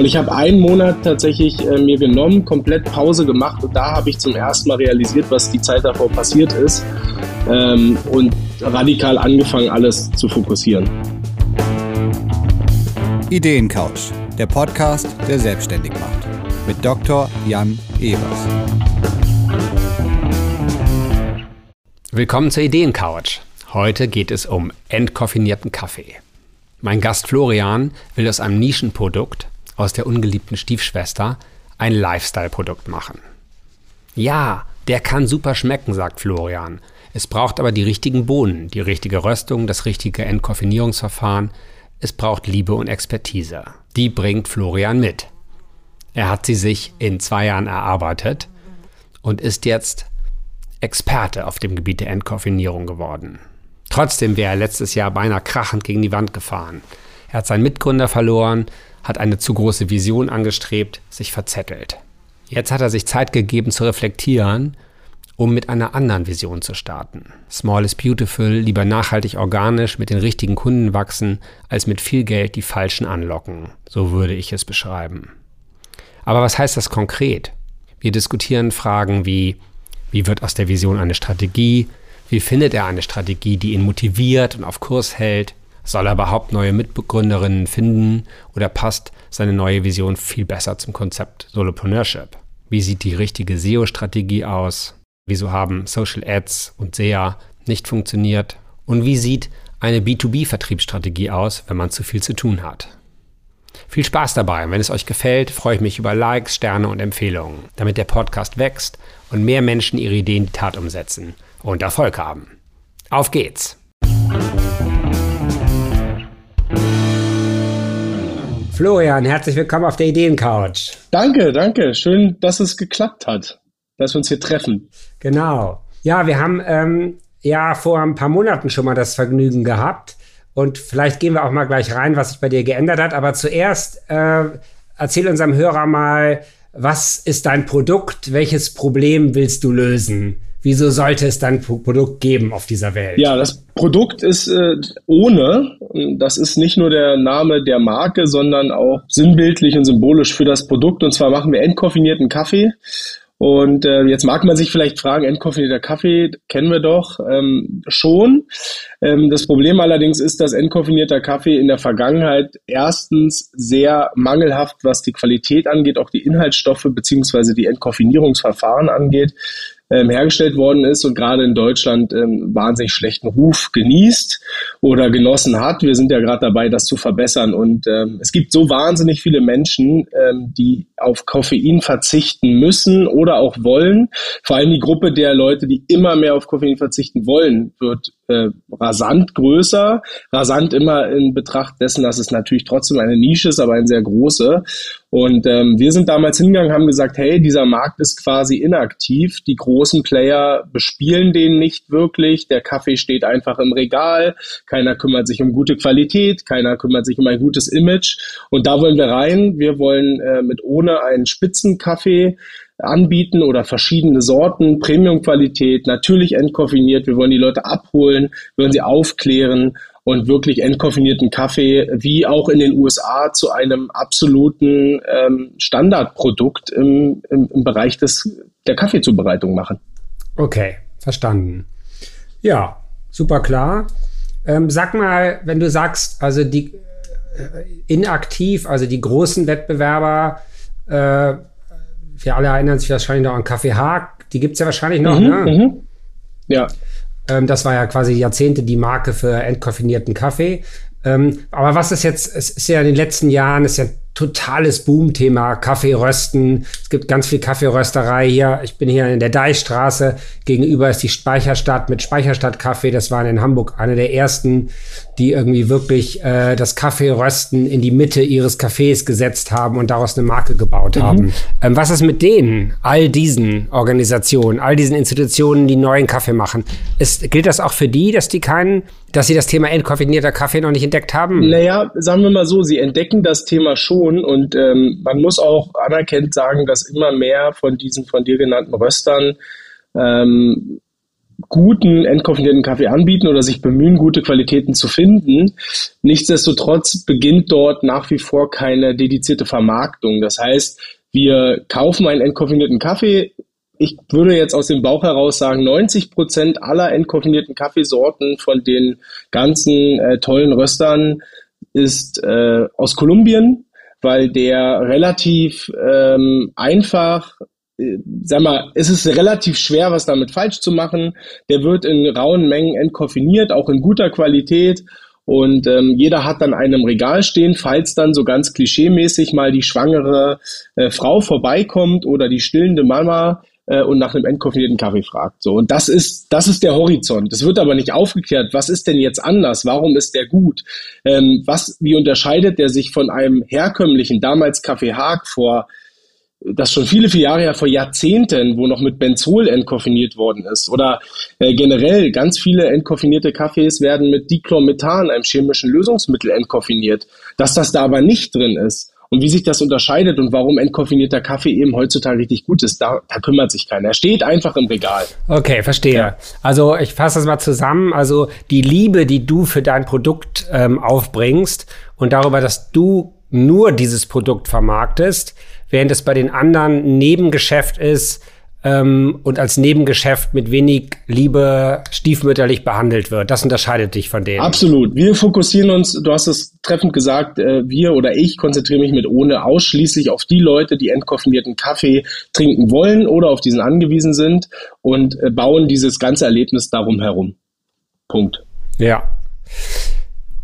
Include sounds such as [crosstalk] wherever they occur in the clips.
Und ich habe einen Monat tatsächlich äh, mir genommen, komplett Pause gemacht und da habe ich zum ersten Mal realisiert, was die Zeit davor passiert ist ähm, und radikal angefangen, alles zu fokussieren. Ideencouch, der Podcast, der selbstständig macht. Mit Dr. Jan Evers. Willkommen zur Ideencouch. Heute geht es um entkoffinierten Kaffee. Mein Gast Florian will aus einem Nischenprodukt aus der ungeliebten Stiefschwester ein Lifestyle-Produkt machen. Ja, der kann super schmecken, sagt Florian. Es braucht aber die richtigen Bohnen, die richtige Röstung, das richtige Entkoffinierungsverfahren. Es braucht Liebe und Expertise. Die bringt Florian mit. Er hat sie sich in zwei Jahren erarbeitet und ist jetzt Experte auf dem Gebiet der Entkoffinierung geworden. Trotzdem wäre er letztes Jahr beinahe krachend gegen die Wand gefahren. Er hat seinen Mitgründer verloren, hat eine zu große Vision angestrebt, sich verzettelt. Jetzt hat er sich Zeit gegeben zu reflektieren, um mit einer anderen Vision zu starten. Small is beautiful, lieber nachhaltig organisch mit den richtigen Kunden wachsen, als mit viel Geld die falschen anlocken. So würde ich es beschreiben. Aber was heißt das konkret? Wir diskutieren Fragen wie, wie wird aus der Vision eine Strategie? Wie findet er eine Strategie, die ihn motiviert und auf Kurs hält? Soll er überhaupt neue Mitbegründerinnen finden oder passt seine neue Vision viel besser zum Konzept Solopreneurship? Wie sieht die richtige SEO-Strategie aus? Wieso haben Social Ads und SEA nicht funktioniert? Und wie sieht eine B2B-Vertriebsstrategie aus, wenn man zu viel zu tun hat? Viel Spaß dabei. Wenn es euch gefällt, freue ich mich über Likes, Sterne und Empfehlungen, damit der Podcast wächst und mehr Menschen ihre Ideen in die Tat umsetzen und Erfolg haben. Auf geht's! Florian, herzlich willkommen auf der Ideencouch. Danke, danke. Schön, dass es geklappt hat, dass wir uns hier treffen. Genau. Ja, wir haben ähm, ja vor ein paar Monaten schon mal das Vergnügen gehabt. Und vielleicht gehen wir auch mal gleich rein, was sich bei dir geändert hat. Aber zuerst äh, erzähl unserem Hörer mal, was ist dein Produkt? Welches Problem willst du lösen? Wieso sollte es dann Produkt geben auf dieser Welt? Ja, das Produkt ist äh, ohne. Das ist nicht nur der Name der Marke, sondern auch sinnbildlich und symbolisch für das Produkt. Und zwar machen wir entkoffinierten Kaffee. Und äh, jetzt mag man sich vielleicht fragen, entkoffinierter Kaffee kennen wir doch ähm, schon. Ähm, das Problem allerdings ist, dass entkoffinierter Kaffee in der Vergangenheit erstens sehr mangelhaft, was die Qualität angeht, auch die Inhaltsstoffe beziehungsweise die Entkoffinierungsverfahren angeht ähm, hergestellt worden ist und gerade in Deutschland ähm, wahnsinnig schlechten Ruf genießt oder genossen hat. Wir sind ja gerade dabei, das zu verbessern. Und ähm, es gibt so wahnsinnig viele Menschen, ähm, die auf Koffein verzichten müssen oder auch wollen. Vor allem die Gruppe der Leute, die immer mehr auf Koffein verzichten wollen, wird äh, rasant größer. Rasant immer in Betracht dessen, dass es natürlich trotzdem eine Nische ist, aber eine sehr große. Und ähm, wir sind damals hingegangen, haben gesagt, hey, dieser Markt ist quasi inaktiv. Die großen Player bespielen den nicht wirklich. Der Kaffee steht einfach im Regal. Keiner kümmert sich um gute Qualität. Keiner kümmert sich um ein gutes Image. Und da wollen wir rein. Wir wollen äh, mit ohne einen Spitzenkaffee anbieten oder verschiedene Sorten, Premium-Qualität, natürlich entkoffiniert. Wir wollen die Leute abholen, wollen sie aufklären und wirklich entkoffinierten Kaffee wie auch in den USA zu einem absoluten ähm, Standardprodukt im, im, im Bereich des, der Kaffeezubereitung machen. Okay, verstanden. Ja, super klar. Ähm, sag mal, wenn du sagst, also die äh, inaktiv, also die großen Wettbewerber, äh, wir alle erinnern sich wahrscheinlich noch an Kaffee Haag, die gibt es ja wahrscheinlich noch, mhm, ne? Mhm. Ja. Ähm, das war ja quasi Jahrzehnte die Marke für entkoffinierten Kaffee. Ähm, aber was ist jetzt, es ist ja in den letzten Jahren, ist ja totales Boom-Thema, Kaffee rösten. Es gibt ganz viel Kaffeerösterei hier. Ich bin hier in der Deichstraße. Gegenüber ist die Speicherstadt mit Speicherstadt Kaffee. Das waren in Hamburg eine der ersten, die irgendwie wirklich äh, das Kaffeerösten in die Mitte ihres Cafés gesetzt haben und daraus eine Marke gebaut mhm. haben. Ähm, was ist mit denen, all diesen Organisationen, all diesen Institutionen, die neuen Kaffee machen? Ist, gilt das auch für die, dass die keinen, dass sie das Thema entkoffinierter Kaffee noch nicht entdeckt haben? Naja, sagen wir mal so, sie entdecken das Thema schon. Und ähm, man muss auch anerkennt sagen, dass immer mehr von diesen von dir genannten Röstern ähm, guten entkoffinierten Kaffee anbieten oder sich bemühen, gute Qualitäten zu finden. Nichtsdestotrotz beginnt dort nach wie vor keine dedizierte Vermarktung. Das heißt, wir kaufen einen entkoffinierten Kaffee. Ich würde jetzt aus dem Bauch heraus sagen, 90 Prozent aller entkoffinierten Kaffeesorten von den ganzen äh, tollen Röstern ist äh, aus Kolumbien, weil der relativ ähm, einfach äh, sag mal, es ist relativ schwer, was damit falsch zu machen. Der wird in rauen Mengen entkoffiniert, auch in guter Qualität. Und ähm, jeder hat dann einen im Regal stehen, falls dann so ganz klischeemäßig mal die schwangere äh, Frau vorbeikommt oder die stillende Mama äh, und nach einem entkoffinierten Kaffee fragt. So und das ist das ist der Horizont. Das wird aber nicht aufgeklärt. Was ist denn jetzt anders? Warum ist der gut? Ähm, was wie unterscheidet der sich von einem herkömmlichen damals Kaffee Haag vor das schon viele, viele Jahre ja vor Jahrzehnten, wo noch mit Benzol entkoffiniert worden ist. Oder äh, generell ganz viele entkoffinierte Kaffees werden mit Dichlormethan, einem chemischen Lösungsmittel, entkoffiniert. Dass das da aber nicht drin ist und wie sich das unterscheidet und warum entkoffinierter Kaffee eben heutzutage richtig gut ist, da, da kümmert sich keiner. Er steht einfach im Regal. Okay, verstehe. Ja. Also ich fasse das mal zusammen. Also die Liebe, die du für dein Produkt ähm, aufbringst und darüber, dass du nur dieses Produkt vermarktest, während es bei den anderen Nebengeschäft ist ähm, und als Nebengeschäft mit wenig Liebe stiefmütterlich behandelt wird. Das unterscheidet dich von denen. Absolut. Wir fokussieren uns, du hast es treffend gesagt, äh, wir oder ich konzentriere mich mit ohne ausschließlich auf die Leute, die entkoffinierten Kaffee trinken wollen oder auf diesen angewiesen sind und äh, bauen dieses ganze Erlebnis darum herum. Punkt. Ja.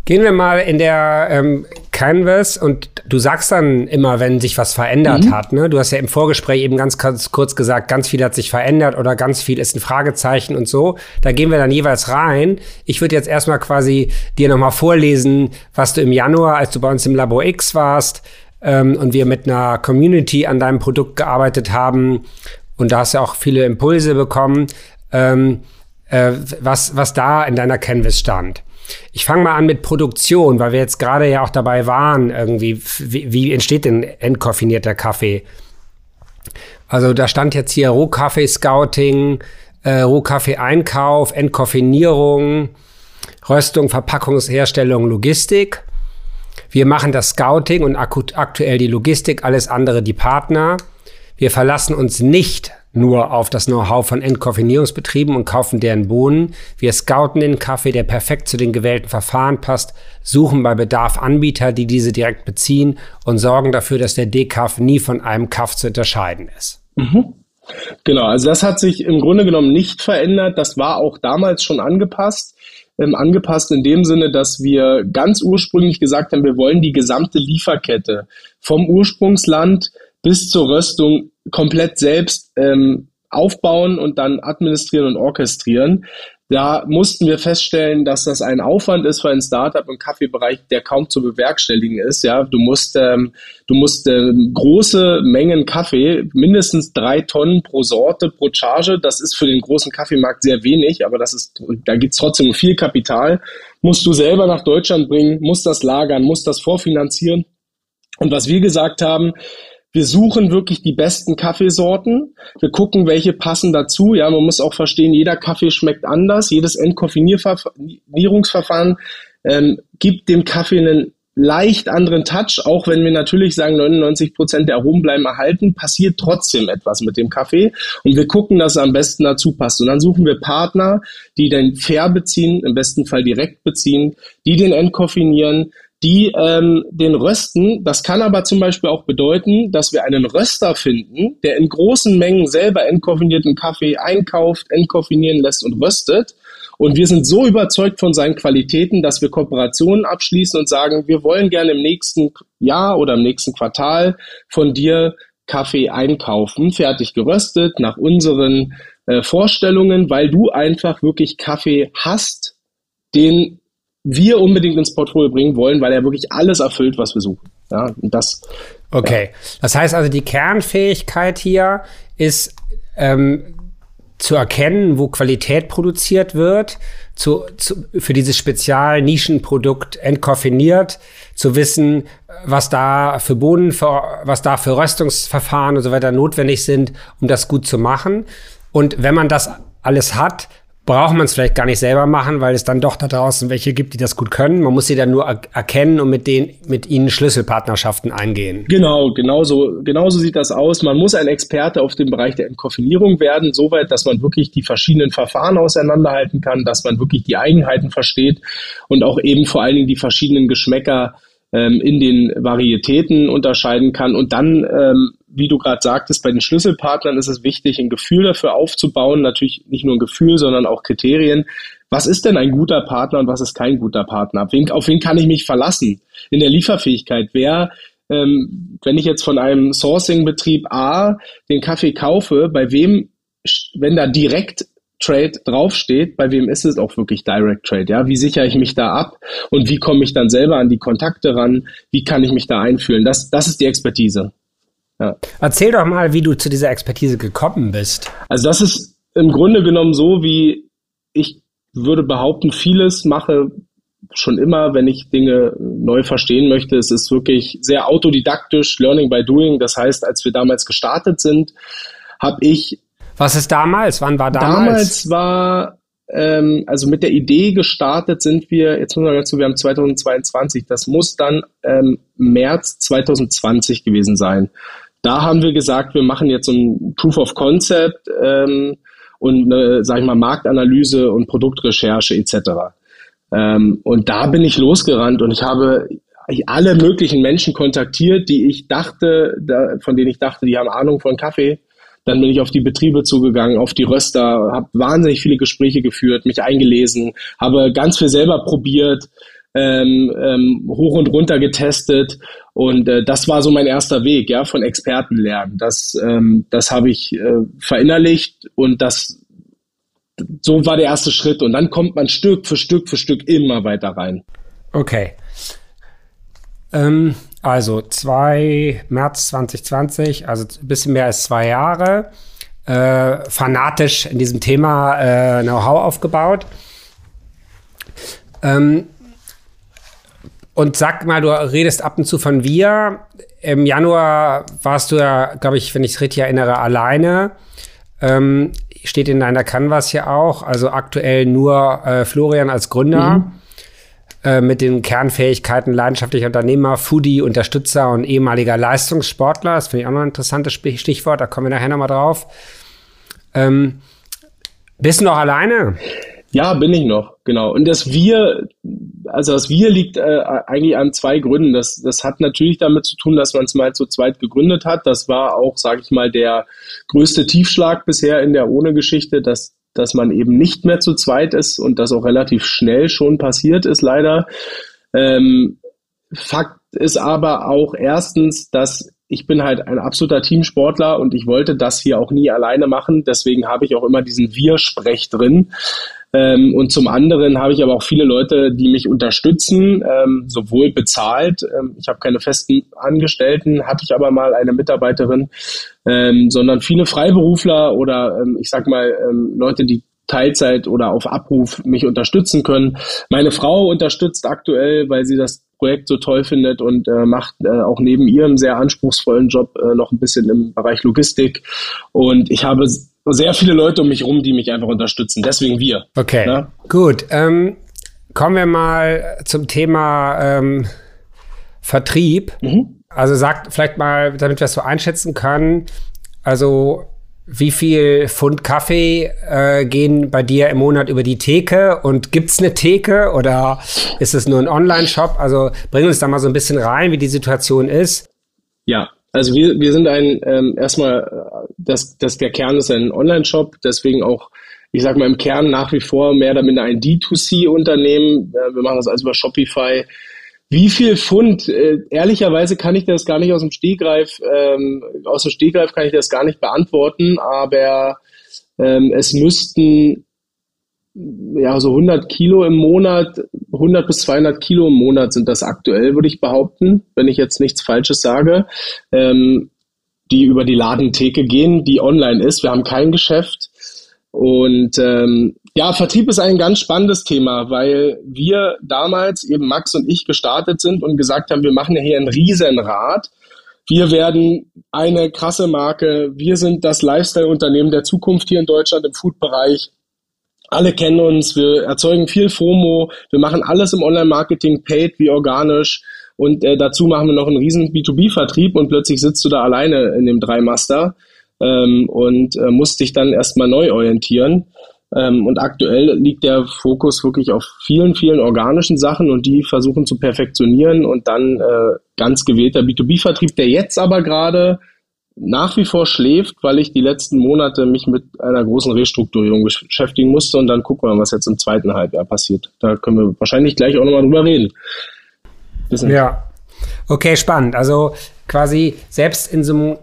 Gehen wir mal in der ähm, Canvas und du sagst dann immer, wenn sich was verändert mhm. hat. Ne? Du hast ja im Vorgespräch eben ganz, ganz kurz gesagt, ganz viel hat sich verändert oder ganz viel ist ein Fragezeichen und so. Da gehen wir dann jeweils rein. Ich würde jetzt erstmal quasi dir nochmal vorlesen, was du im Januar, als du bei uns im Labor X warst ähm, und wir mit einer Community an deinem Produkt gearbeitet haben und da hast du auch viele Impulse bekommen, ähm, äh, was, was da in deiner Canvas stand. Ich fange mal an mit Produktion, weil wir jetzt gerade ja auch dabei waren, irgendwie, wie, wie entsteht denn entkoffinierter Kaffee? Also da stand jetzt hier Rohkaffee-Scouting, äh, Rohkaffee-Einkauf, Entkoffinierung, Röstung, Verpackungsherstellung, Logistik. Wir machen das Scouting und aktuell die Logistik, alles andere die Partner. Wir verlassen uns nicht nur auf das Know-how von Entkoffinierungsbetrieben und kaufen deren Bohnen. Wir scouten den Kaffee, der perfekt zu den gewählten Verfahren passt, suchen bei Bedarf Anbieter, die diese direkt beziehen und sorgen dafür, dass der Dekaff nie von einem Kaff zu unterscheiden ist. Mhm. Genau, also das hat sich im Grunde genommen nicht verändert. Das war auch damals schon angepasst. Ähm, angepasst in dem Sinne, dass wir ganz ursprünglich gesagt haben, wir wollen die gesamte Lieferkette vom Ursprungsland bis zur Röstung komplett selbst ähm, aufbauen und dann administrieren und orchestrieren. Da mussten wir feststellen, dass das ein Aufwand ist für ein Startup im Kaffeebereich, der kaum zu bewerkstelligen ist. Ja, du musst, ähm, du musst ähm, große Mengen Kaffee, mindestens drei Tonnen pro Sorte, pro Charge. Das ist für den großen Kaffeemarkt sehr wenig, aber das ist, da gibt's trotzdem viel Kapital. Musst du selber nach Deutschland bringen, musst das lagern, musst das vorfinanzieren. Und was wir gesagt haben, wir suchen wirklich die besten Kaffeesorten. Wir gucken, welche passen dazu. Ja, man muss auch verstehen, jeder Kaffee schmeckt anders. Jedes Entkoffinierungsverfahren ähm, gibt dem Kaffee einen leicht anderen Touch, auch wenn wir natürlich sagen, 99 Prozent der Aromen bleiben erhalten, passiert trotzdem etwas mit dem Kaffee und wir gucken, dass er am besten dazu passt. Und dann suchen wir Partner, die den fair beziehen, im besten Fall direkt beziehen, die den entkoffinieren, die ähm, den rösten. Das kann aber zum Beispiel auch bedeuten, dass wir einen Röster finden, der in großen Mengen selber entkoffinierten Kaffee einkauft, entkoffinieren lässt und röstet. Und wir sind so überzeugt von seinen Qualitäten, dass wir Kooperationen abschließen und sagen, wir wollen gerne im nächsten Jahr oder im nächsten Quartal von dir Kaffee einkaufen, fertig geröstet, nach unseren äh, Vorstellungen, weil du einfach wirklich Kaffee hast, den wir unbedingt ins Portfolio bringen wollen, weil er wirklich alles erfüllt, was wir suchen. Ja, und das. Okay. Ja. Das heißt also, die Kernfähigkeit hier ist, ähm, zu erkennen, wo Qualität produziert wird, zu, zu, für dieses Spezial-Nischenprodukt entkoffiniert, zu wissen, was da für Bohnen, für, was da für Röstungsverfahren und so weiter notwendig sind, um das gut zu machen. Und wenn man das alles hat, braucht man es vielleicht gar nicht selber machen, weil es dann doch da draußen welche gibt, die das gut können. Man muss sie dann nur er erkennen und mit denen, mit ihnen Schlüsselpartnerschaften eingehen. Genau, genauso, genauso sieht das aus. Man muss ein Experte auf dem Bereich der Entkoffinierung werden, soweit, dass man wirklich die verschiedenen Verfahren auseinanderhalten kann, dass man wirklich die Eigenheiten versteht und auch eben vor allen Dingen die verschiedenen Geschmäcker ähm, in den Varietäten unterscheiden kann und dann ähm, wie du gerade sagtest, bei den Schlüsselpartnern ist es wichtig, ein Gefühl dafür aufzubauen. Natürlich nicht nur ein Gefühl, sondern auch Kriterien. Was ist denn ein guter Partner und was ist kein guter Partner? Auf wen, auf wen kann ich mich verlassen in der Lieferfähigkeit? Wer, ähm, wenn ich jetzt von einem Sourcing-Betrieb A den Kaffee kaufe, bei wem, wenn da direkt Trade draufsteht, bei wem ist es auch wirklich Direct Trade? Ja, wie sichere ich mich da ab und wie komme ich dann selber an die Kontakte ran? Wie kann ich mich da einfühlen? Das, das ist die Expertise. Ja. Erzähl doch mal, wie du zu dieser Expertise gekommen bist. Also das ist im Grunde genommen so, wie ich würde behaupten, vieles mache schon immer, wenn ich Dinge neu verstehen möchte. Es ist wirklich sehr autodidaktisch, Learning by Doing. Das heißt, als wir damals gestartet sind, habe ich. Was ist damals? Wann war damals? Damals war ähm, also mit der Idee gestartet sind wir, jetzt muss man dazu, wir haben 2022, das muss dann ähm, März 2020 gewesen sein. Da haben wir gesagt, wir machen jetzt so ein Proof of Concept ähm, und eine, sag ich mal, Marktanalyse und Produktrecherche etc. Ähm, und da bin ich losgerannt und ich habe alle möglichen Menschen kontaktiert, die ich dachte, da, von denen ich dachte, die haben Ahnung von Kaffee. Dann bin ich auf die Betriebe zugegangen, auf die Röster, habe wahnsinnig viele Gespräche geführt, mich eingelesen, habe ganz viel selber probiert, ähm, ähm, hoch und runter getestet und äh, das war so mein erster Weg, ja, von Experten lernen. Das, ähm, das habe ich äh, verinnerlicht und das so war der erste Schritt und dann kommt man Stück für Stück für Stück immer weiter rein. Okay. Ähm, also zwei März 2020, also ein bisschen mehr als zwei Jahre, äh, fanatisch in diesem Thema äh, Know-how aufgebaut. Ähm, und sag mal, du redest ab und zu von wir. Im Januar warst du ja, glaube ich, wenn ich es richtig erinnere, alleine. Ähm, steht in deiner Canvas hier auch. Also aktuell nur äh, Florian als Gründer. Mhm. Äh, mit den Kernfähigkeiten leidenschaftlicher Unternehmer, Foodie, Unterstützer und ehemaliger Leistungssportler. Das finde ich auch noch ein interessantes Stichwort. Da kommen wir nachher nochmal drauf. Ähm, bist du noch alleine? Ja, bin ich noch, genau. Und das Wir, also das Wir liegt äh, eigentlich an zwei Gründen. Das, das hat natürlich damit zu tun, dass man es mal zu zweit gegründet hat. Das war auch, sage ich mal, der größte Tiefschlag bisher in der Ohne-Geschichte, dass, dass man eben nicht mehr zu zweit ist und das auch relativ schnell schon passiert ist, leider. Ähm, Fakt ist aber auch erstens, dass ich bin halt ein absoluter Teamsportler und ich wollte das hier auch nie alleine machen. Deswegen habe ich auch immer diesen Wir-Sprech drin. Ähm, und zum anderen habe ich aber auch viele Leute, die mich unterstützen, ähm, sowohl bezahlt. Ähm, ich habe keine festen Angestellten, hatte ich aber mal eine Mitarbeiterin, ähm, sondern viele Freiberufler oder ähm, ich sag mal ähm, Leute, die Teilzeit oder auf Abruf mich unterstützen können. Meine Frau unterstützt aktuell, weil sie das Projekt so toll findet und äh, macht äh, auch neben ihrem sehr anspruchsvollen Job äh, noch ein bisschen im Bereich Logistik. Und ich habe sehr viele Leute um mich rum, die mich einfach unterstützen. Deswegen wir. Okay, ja? gut. Ähm, kommen wir mal zum Thema ähm, Vertrieb. Mhm. Also sagt vielleicht mal, damit wir das so einschätzen können. Also wie viel Pfund Kaffee äh, gehen bei dir im Monat über die Theke und gibt's eine Theke oder ist es nur ein Online-Shop? Also bring uns da mal so ein bisschen rein, wie die Situation ist. Ja, also wir, wir sind ein ähm, erstmal, das, das der Kern ist ein Online-Shop, deswegen auch, ich sag mal im Kern nach wie vor mehr oder minder ein D2C-Unternehmen. Äh, wir machen das alles über Shopify wie viel Pfund? Äh, ehrlicherweise kann ich das gar nicht aus dem Stegreif, ähm, aus dem Stegreif kann ich das gar nicht beantworten, aber ähm, es müssten ja so 100 Kilo im Monat, 100 bis 200 Kilo im Monat sind das aktuell, würde ich behaupten, wenn ich jetzt nichts Falsches sage, ähm, die über die Ladentheke gehen, die online ist. Wir haben kein Geschäft und ähm, ja, Vertrieb ist ein ganz spannendes Thema, weil wir damals eben Max und ich gestartet sind und gesagt haben, wir machen hier ein Riesenrad. Wir werden eine krasse Marke. Wir sind das Lifestyle-Unternehmen der Zukunft hier in Deutschland im Food-Bereich. Alle kennen uns, wir erzeugen viel FOMO, wir machen alles im Online-Marketing, paid wie organisch. Und äh, dazu machen wir noch einen riesen B2B-Vertrieb und plötzlich sitzt du da alleine in dem Dreimaster ähm, und äh, musst dich dann erstmal neu orientieren. Ähm, und aktuell liegt der Fokus wirklich auf vielen, vielen organischen Sachen und die versuchen zu perfektionieren und dann äh, ganz gewählter B2B-Vertrieb, der jetzt aber gerade nach wie vor schläft, weil ich die letzten Monate mich mit einer großen Restrukturierung beschäftigen musste und dann gucken wir, was jetzt im zweiten Halbjahr passiert. Da können wir wahrscheinlich gleich auch nochmal drüber reden. Wissen ja. Okay, spannend. Also quasi selbst in so einem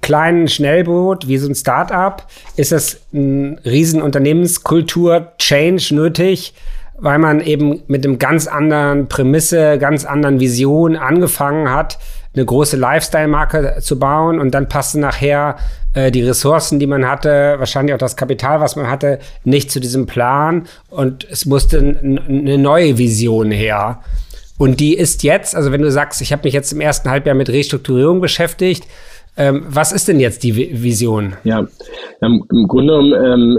kleinen Schnellboot wie so ein Startup ist es ein riesen Unternehmenskultur-Change nötig, weil man eben mit einem ganz anderen Prämisse, ganz anderen Vision angefangen hat, eine große Lifestyle-Marke zu bauen und dann passten nachher äh, die Ressourcen, die man hatte, wahrscheinlich auch das Kapital, was man hatte, nicht zu diesem Plan und es musste eine neue Vision her. Und die ist jetzt, also wenn du sagst, ich habe mich jetzt im ersten Halbjahr mit Restrukturierung beschäftigt, ähm, was ist denn jetzt die Vision? Ja, im Grunde ähm,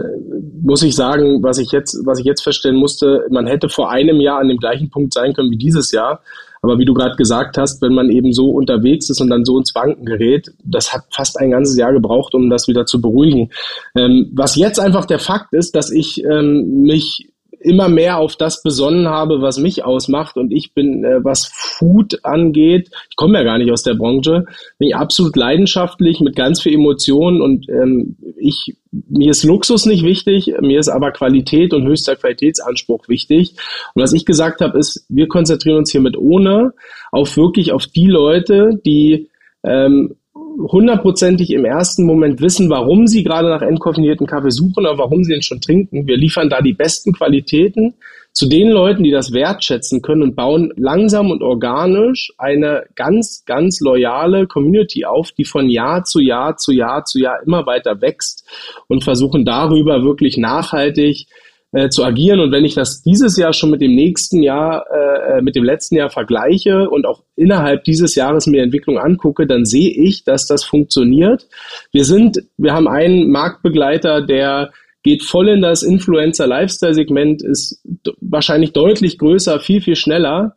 muss ich sagen, was ich jetzt, was ich jetzt feststellen musste, man hätte vor einem Jahr an dem gleichen Punkt sein können wie dieses Jahr. Aber wie du gerade gesagt hast, wenn man eben so unterwegs ist und dann so ins Wanken gerät, das hat fast ein ganzes Jahr gebraucht, um das wieder zu beruhigen. Ähm, was jetzt einfach der Fakt ist, dass ich ähm, mich immer mehr auf das besonnen habe, was mich ausmacht. Und ich bin, äh, was Food angeht, ich komme ja gar nicht aus der Branche, bin ich absolut leidenschaftlich mit ganz viel Emotionen und ähm, ich, mir ist Luxus nicht wichtig, mir ist aber Qualität und höchster Qualitätsanspruch wichtig. Und was ich gesagt habe, ist, wir konzentrieren uns hier mit ohne auf wirklich auf die Leute, die ähm, hundertprozentig im ersten Moment wissen, warum sie gerade nach entkoffinierten Kaffee suchen oder warum sie ihn schon trinken. Wir liefern da die besten Qualitäten zu den Leuten, die das wertschätzen können und bauen langsam und organisch eine ganz, ganz loyale Community auf, die von Jahr zu Jahr zu Jahr zu Jahr immer weiter wächst und versuchen darüber wirklich nachhaltig äh, zu agieren. Und wenn ich das dieses Jahr schon mit dem nächsten Jahr, äh, äh, mit dem letzten Jahr vergleiche und auch innerhalb dieses Jahres mir Entwicklung angucke, dann sehe ich, dass das funktioniert. Wir sind, wir haben einen Marktbegleiter, der geht voll in das Influencer-Lifestyle-Segment, ist wahrscheinlich deutlich größer, viel, viel schneller.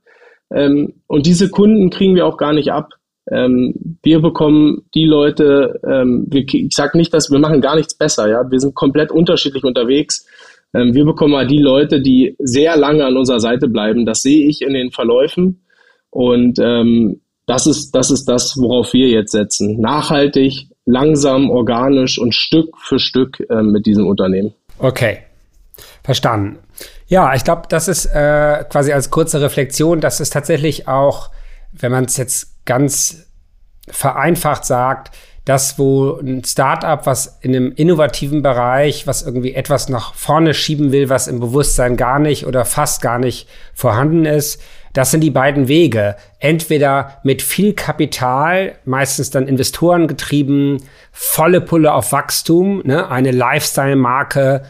Ähm, und diese Kunden kriegen wir auch gar nicht ab. Ähm, wir bekommen die Leute, ähm, wir, ich sage nicht, dass wir machen gar nichts besser, ja, wir sind komplett unterschiedlich unterwegs. Ähm, wir bekommen mal die Leute, die sehr lange an unserer Seite bleiben. Das sehe ich in den Verläufen. Und ähm, das ist, das ist das, worauf wir jetzt setzen. Nachhaltig, langsam, organisch und Stück für Stück ähm, mit diesem Unternehmen. Okay. Verstanden. Ja, ich glaube, das ist äh, quasi als kurze Reflexion, das ist tatsächlich auch, wenn man es jetzt ganz vereinfacht sagt, das, wo ein Startup, was in einem innovativen Bereich, was irgendwie etwas nach vorne schieben will, was im Bewusstsein gar nicht oder fast gar nicht vorhanden ist, das sind die beiden Wege. Entweder mit viel Kapital, meistens dann Investoren getrieben, volle Pulle auf Wachstum, ne, eine Lifestyle-Marke,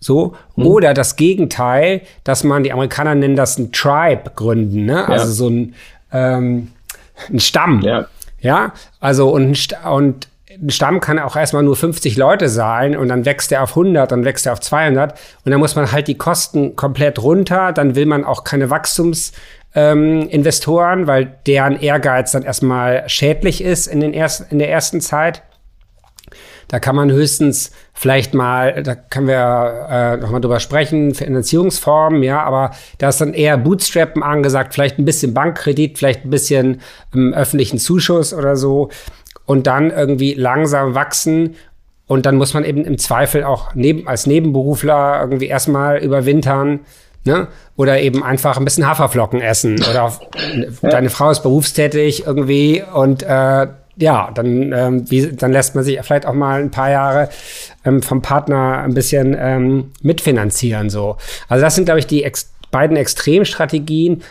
so, mhm. oder das Gegenteil, dass man, die Amerikaner nennen das ein Tribe gründen, ne? also so ein, ähm, ein Stamm. Ja. Ja, also und, und ein Stamm kann auch erstmal nur 50 Leute sein und dann wächst er auf 100, dann wächst er auf 200 und dann muss man halt die Kosten komplett runter, dann will man auch keine Wachstumsinvestoren, ähm, weil deren Ehrgeiz dann erstmal schädlich ist in, den ersten, in der ersten Zeit. Da kann man höchstens vielleicht mal, da können wir äh, nochmal drüber sprechen, Finanzierungsformen, ja, aber da ist dann eher Bootstrappen angesagt, vielleicht ein bisschen Bankkredit, vielleicht ein bisschen ähm, öffentlichen Zuschuss oder so und dann irgendwie langsam wachsen und dann muss man eben im Zweifel auch neben, als Nebenberufler irgendwie erstmal überwintern. Ne? Oder eben einfach ein bisschen Haferflocken essen. Oder auf, [laughs] deine Frau ist berufstätig irgendwie und äh, ja, dann, ähm, wie, dann lässt man sich vielleicht auch mal ein paar Jahre ähm, vom Partner ein bisschen ähm, mitfinanzieren. So. Also das sind, glaube ich, die ex beiden Extremstrategien.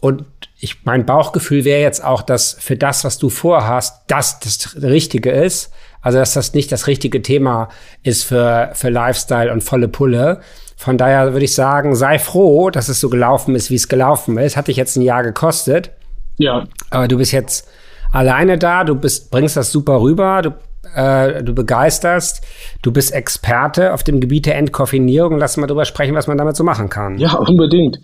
Und ich, mein Bauchgefühl wäre jetzt auch, dass für das, was du vorhast, das das Richtige ist. Also dass das nicht das richtige Thema ist für, für Lifestyle und volle Pulle. Von daher würde ich sagen, sei froh, dass es so gelaufen ist, wie es gelaufen ist. Hat dich jetzt ein Jahr gekostet. Ja. Aber du bist jetzt alleine da, du bist, bringst das super rüber, du äh, du begeisterst, du bist Experte auf dem Gebiet der Entkoffinierung. Lass mal drüber sprechen, was man damit so machen kann. Ja, [laughs] unbedingt.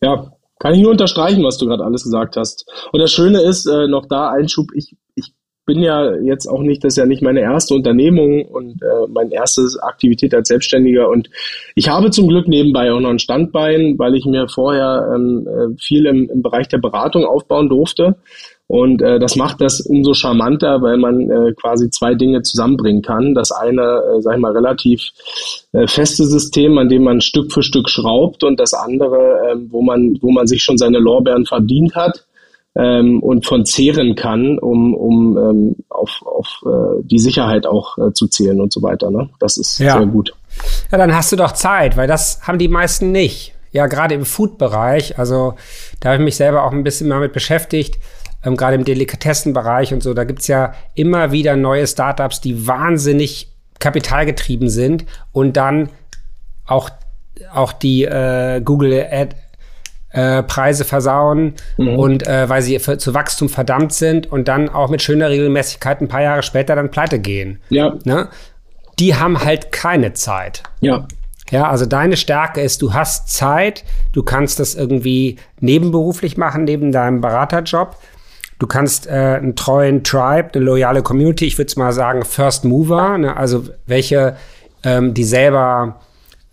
Ja, kann ich nur unterstreichen, was du gerade alles gesagt hast. Und das Schöne ist, äh, noch da Einschub, ich, ich bin ja jetzt auch nicht, das ist ja nicht meine erste Unternehmung und äh, meine erste Aktivität als Selbstständiger. Und ich habe zum Glück nebenbei auch noch ein Standbein, weil ich mir vorher ähm, äh, viel im, im Bereich der Beratung aufbauen durfte. Und äh, das macht das umso charmanter, weil man äh, quasi zwei Dinge zusammenbringen kann. Das eine, äh, sag ich mal, relativ äh, feste System, an dem man Stück für Stück schraubt und das andere, äh, wo man, wo man sich schon seine Lorbeeren verdient hat ähm, und von zehren kann, um, um ähm, auf, auf äh, die Sicherheit auch äh, zu zählen und so weiter. Ne? Das ist ja. sehr gut. Ja, dann hast du doch Zeit, weil das haben die meisten nicht. Ja, gerade im Food-Bereich, also da habe ich mich selber auch ein bisschen mal mit beschäftigt ähm, gerade im Delikatessenbereich und so, da gibt's ja immer wieder neue Startups, die wahnsinnig kapitalgetrieben sind und dann auch, auch die äh, Google Ad äh, Preise versauen mhm. und äh, weil sie für, zu Wachstum verdammt sind und dann auch mit schöner Regelmäßigkeit ein paar Jahre später dann pleite gehen. Ja. Ne? Die haben halt keine Zeit. Ja. Ja, also deine Stärke ist, du hast Zeit, du kannst das irgendwie nebenberuflich machen, neben deinem Beraterjob. Du kannst äh, einen treuen Tribe, eine loyale Community, ich würde es mal sagen First Mover, ne? also welche, ähm, die selber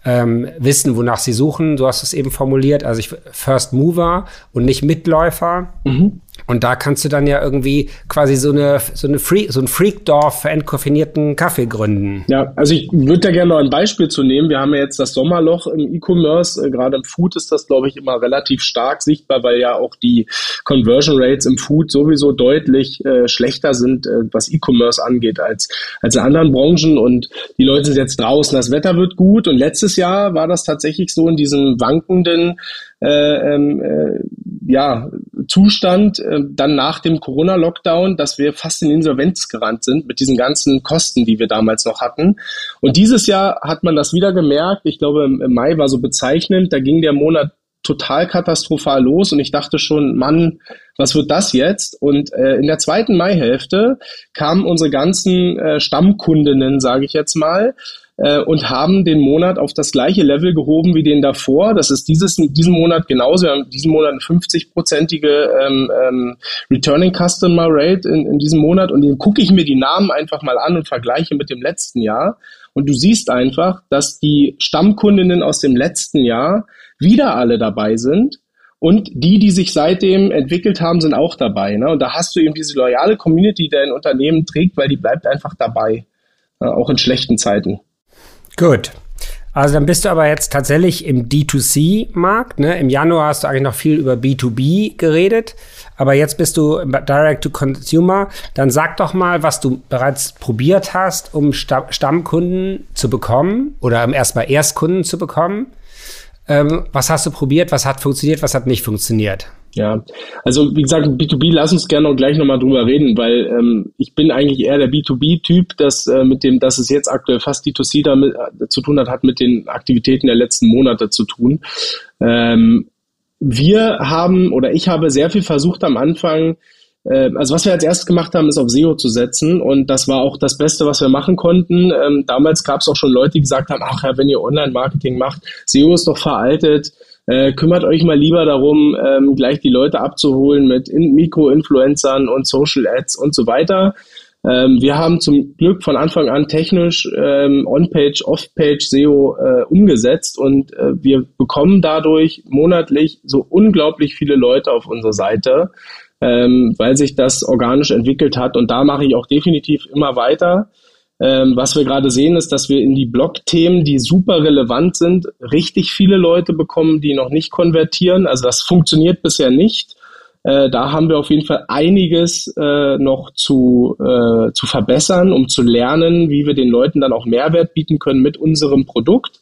ähm, wissen, wonach sie suchen. Du hast es eben formuliert, also ich, First Mover und nicht Mitläufer. Mhm. Und da kannst du dann ja irgendwie quasi so eine so eine Freak, so ein Freakdorf für entkoffinierten Kaffee gründen. Ja, also ich würde da gerne noch ein Beispiel zu nehmen. Wir haben ja jetzt das Sommerloch im E-Commerce. Äh, gerade im Food ist das, glaube ich, immer relativ stark sichtbar, weil ja auch die Conversion Rates im Food sowieso deutlich äh, schlechter sind, äh, was E-Commerce angeht, als, als in anderen Branchen. Und die Leute sind jetzt draußen, das Wetter wird gut. Und letztes Jahr war das tatsächlich so in diesem wankenden äh, ähm, äh, ja, Zustand äh, dann nach dem Corona-Lockdown, dass wir fast in Insolvenz gerannt sind mit diesen ganzen Kosten, die wir damals noch hatten. Und dieses Jahr hat man das wieder gemerkt. Ich glaube, im Mai war so bezeichnend. Da ging der Monat total katastrophal los und ich dachte schon, Mann, was wird das jetzt? Und äh, in der zweiten Maihälfte kamen unsere ganzen äh, Stammkundinnen, sage ich jetzt mal, äh, und haben den Monat auf das gleiche Level gehoben wie den davor. Das ist dieses, diesen Monat genauso. Wir haben diesen Monat eine 50-prozentige ähm, ähm, Returning Customer Rate in, in diesem Monat und den gucke ich mir die Namen einfach mal an und vergleiche mit dem letzten Jahr. Und du siehst einfach, dass die Stammkundinnen aus dem letzten Jahr wieder alle dabei sind. Und die, die sich seitdem entwickelt haben, sind auch dabei. Ne? Und da hast du eben diese loyale Community, die dein Unternehmen trägt, weil die bleibt einfach dabei, äh, auch in schlechten Zeiten. Gut. Also dann bist du aber jetzt tatsächlich im D2C-Markt. Ne? Im Januar hast du eigentlich noch viel über B2B geredet, aber jetzt bist du Direct to Consumer. Dann sag doch mal, was du bereits probiert hast, um Stammkunden zu bekommen oder erstmal Erstkunden zu bekommen. Ähm, was hast du probiert? Was hat funktioniert? Was hat nicht funktioniert? Ja, also wie gesagt, B2B, lass uns gerne auch gleich nochmal drüber reden, weil ähm, ich bin eigentlich eher der B2B-Typ, das äh, mit dem, dass es jetzt aktuell fast D2C damit äh, zu tun hat, hat mit den Aktivitäten der letzten Monate zu tun. Ähm, wir haben oder ich habe sehr viel versucht am Anfang, also was wir als erstes gemacht haben, ist auf SEO zu setzen und das war auch das Beste, was wir machen konnten. Ähm, damals gab es auch schon Leute, die gesagt haben, ach ja, wenn ihr Online-Marketing macht, SEO ist doch veraltet äh, kümmert euch mal lieber darum, ähm, gleich die Leute abzuholen mit In Mikro-Influencern und Social Ads und so weiter. Ähm, wir haben zum Glück von Anfang an technisch ähm, On-Page, Off-Page SEO äh, umgesetzt und äh, wir bekommen dadurch monatlich so unglaublich viele Leute auf unsere Seite, ähm, weil sich das organisch entwickelt hat und da mache ich auch definitiv immer weiter. Ähm, was wir gerade sehen, ist, dass wir in die Blog-Themen, die super relevant sind, richtig viele Leute bekommen, die noch nicht konvertieren. Also das funktioniert bisher nicht. Äh, da haben wir auf jeden Fall einiges äh, noch zu, äh, zu verbessern, um zu lernen, wie wir den Leuten dann auch Mehrwert bieten können mit unserem Produkt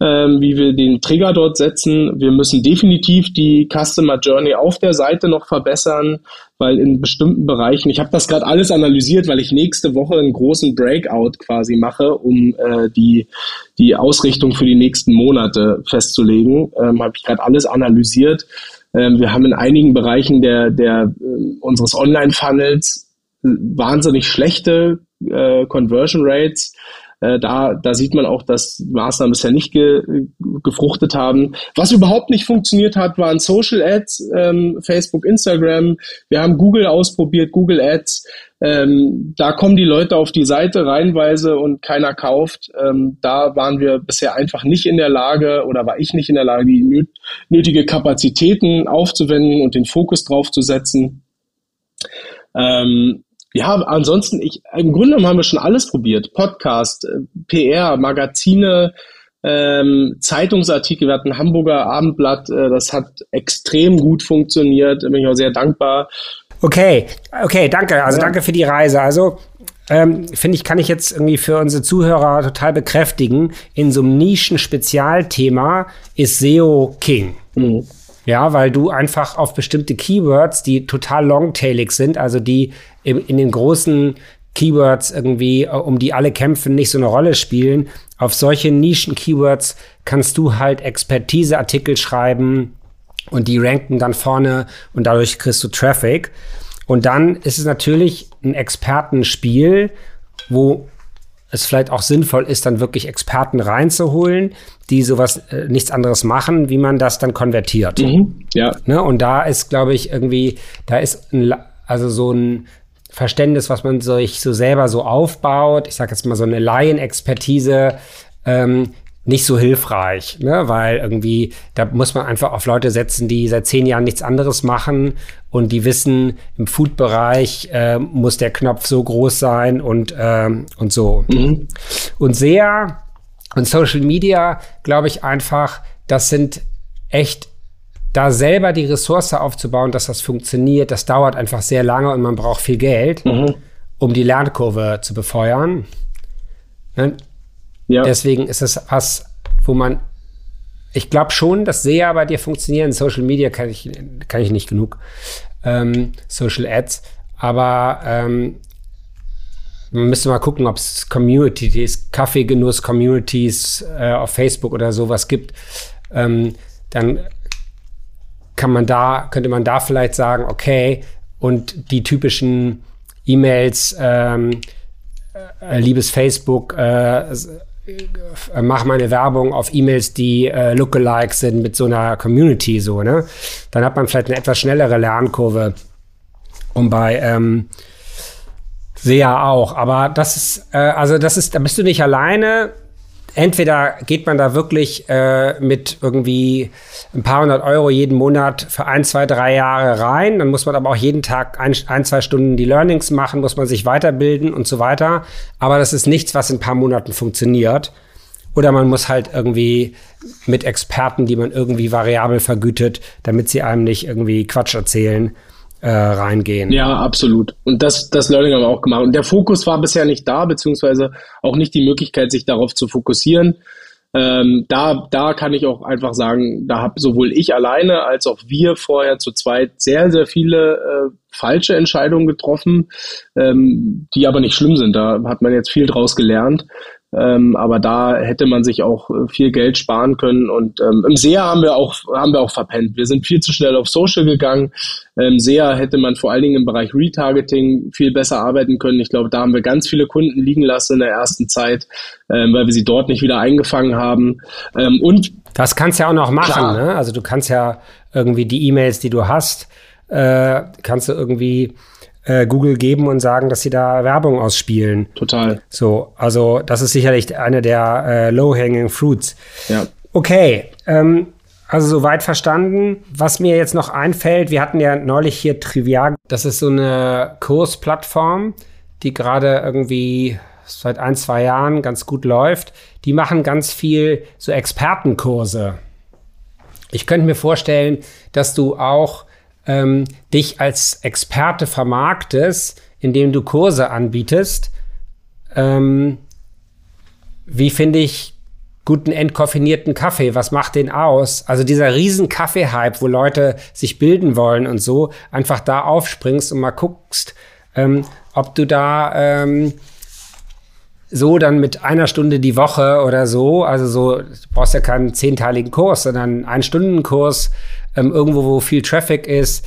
ähm, wie wir den Trigger dort setzen. Wir müssen definitiv die Customer Journey auf der Seite noch verbessern, weil in bestimmten Bereichen, ich habe das gerade alles analysiert, weil ich nächste Woche einen großen Breakout quasi mache, um äh, die, die Ausrichtung für die nächsten Monate festzulegen. Ähm, habe ich gerade alles analysiert. Ähm, wir haben in einigen Bereichen der, der, äh, unseres Online-Funnels wahnsinnig schlechte äh, Conversion Rates. Äh, da, da sieht man auch, dass Maßnahmen bisher nicht ge, gefruchtet haben. Was überhaupt nicht funktioniert hat, waren Social Ads, ähm, Facebook, Instagram. Wir haben Google ausprobiert, Google Ads. Ähm, da kommen die Leute auf die Seite reinweise und keiner kauft. Ähm, da waren wir bisher einfach nicht in der Lage oder war ich nicht in der Lage, die nötige Kapazitäten aufzuwenden und den Fokus drauf zu setzen. Ähm, ja, ansonsten, ich, im Grunde genommen haben wir schon alles probiert. Podcast, äh, PR, Magazine, ähm, Zeitungsartikel. Wir hatten ein Hamburger Abendblatt, äh, das hat extrem gut funktioniert. Da bin ich auch sehr dankbar. Okay, okay, danke. Also ja. danke für die Reise. Also ähm, finde ich, kann ich jetzt irgendwie für unsere Zuhörer total bekräftigen. In so einem Nischen-Spezialthema ist SEO King. Mhm. Ja, weil du einfach auf bestimmte Keywords, die total longtailig sind, also die in, in den großen Keywords irgendwie, äh, um die alle kämpfen, nicht so eine Rolle spielen. Auf solche Nischen-Keywords kannst du halt Expertise-Artikel schreiben und die ranken dann vorne und dadurch kriegst du Traffic. Und dann ist es natürlich ein Expertenspiel, wo es vielleicht auch sinnvoll ist, dann wirklich Experten reinzuholen, die sowas äh, nichts anderes machen, wie man das dann konvertiert. Mhm, ja. Ne? Und da ist, glaube ich, irgendwie, da ist ein, also so ein Verständnis, was man sich so selber so aufbaut. Ich sage jetzt mal so eine Laienexpertise, ähm, nicht so hilfreich, ne? weil irgendwie, da muss man einfach auf Leute setzen, die seit zehn Jahren nichts anderes machen und die wissen, im Food-Bereich äh, muss der Knopf so groß sein und, ähm, und so. Mhm. Und sehr und Social Media, glaube ich einfach, das sind echt da selber die Ressource aufzubauen, dass das funktioniert, das dauert einfach sehr lange und man braucht viel Geld, mhm. um die Lernkurve zu befeuern. Ne? Ja. Deswegen ist es was, wo man, ich glaube schon, dass sehr bei dir funktionieren. Social Media kann ich, kann ich nicht genug. Ähm, Social Ads. Aber ähm, man müsste mal gucken, ob es Communities, Kaffeegenuss-Communities äh, auf Facebook oder sowas gibt. Ähm, dann kann man da, könnte man da vielleicht sagen, okay, und die typischen E-Mails, ähm, äh, liebes Facebook, äh, äh, mach meine Werbung auf E-Mails, die äh, Lookalike sind mit so einer Community so, ne? Dann hat man vielleicht eine etwas schnellere Lernkurve. Und bei ähm, SEA auch. Aber das ist, äh, also das ist, da bist du nicht alleine. Entweder geht man da wirklich äh, mit irgendwie ein paar hundert Euro jeden Monat für ein, zwei, drei Jahre rein. Dann muss man aber auch jeden Tag ein, ein, zwei Stunden die Learnings machen, muss man sich weiterbilden und so weiter. Aber das ist nichts, was in ein paar Monaten funktioniert. Oder man muss halt irgendwie mit Experten, die man irgendwie variabel vergütet, damit sie einem nicht irgendwie Quatsch erzählen, äh, reingehen. Ja, absolut. Und das, das Learning haben wir auch gemacht. Und der Fokus war bisher nicht da, beziehungsweise auch nicht die Möglichkeit, sich darauf zu fokussieren. Ähm, da, da kann ich auch einfach sagen, da habe sowohl ich alleine als auch wir vorher zu zweit sehr, sehr viele äh, falsche Entscheidungen getroffen, ähm, die aber nicht schlimm sind. Da hat man jetzt viel draus gelernt. Ähm, aber da hätte man sich auch äh, viel Geld sparen können. Und ähm, im SEA haben wir auch haben wir auch verpennt. Wir sind viel zu schnell auf Social gegangen. Ähm, SEA hätte man vor allen Dingen im Bereich Retargeting viel besser arbeiten können. Ich glaube, da haben wir ganz viele Kunden liegen lassen in der ersten Zeit, ähm, weil wir sie dort nicht wieder eingefangen haben. Ähm, und das kannst du ja auch noch machen. Ne? Also du kannst ja irgendwie die E-Mails, die du hast, äh, kannst du irgendwie äh, Google geben und sagen, dass sie da Werbung ausspielen. Total. So, also das ist sicherlich eine der äh, low-hanging fruits. Ja. Okay, ähm, also soweit verstanden. Was mir jetzt noch einfällt, wir hatten ja neulich hier Trivial. Das ist so eine Kursplattform, die gerade irgendwie seit ein, zwei Jahren ganz gut läuft. Die machen ganz viel so Expertenkurse. Ich könnte mir vorstellen, dass du auch ähm, dich als Experte vermarktest, indem du Kurse anbietest. Ähm, wie finde ich guten entkoffinierten Kaffee? Was macht den aus? Also dieser riesen Kaffee-Hype, wo Leute sich bilden wollen und so, einfach da aufspringst und mal guckst, ähm, ob du da ähm, so dann mit einer Stunde die Woche oder so, also so, du brauchst ja keinen zehnteiligen Kurs, sondern einen Stundenkurs ähm, irgendwo, wo viel Traffic ist,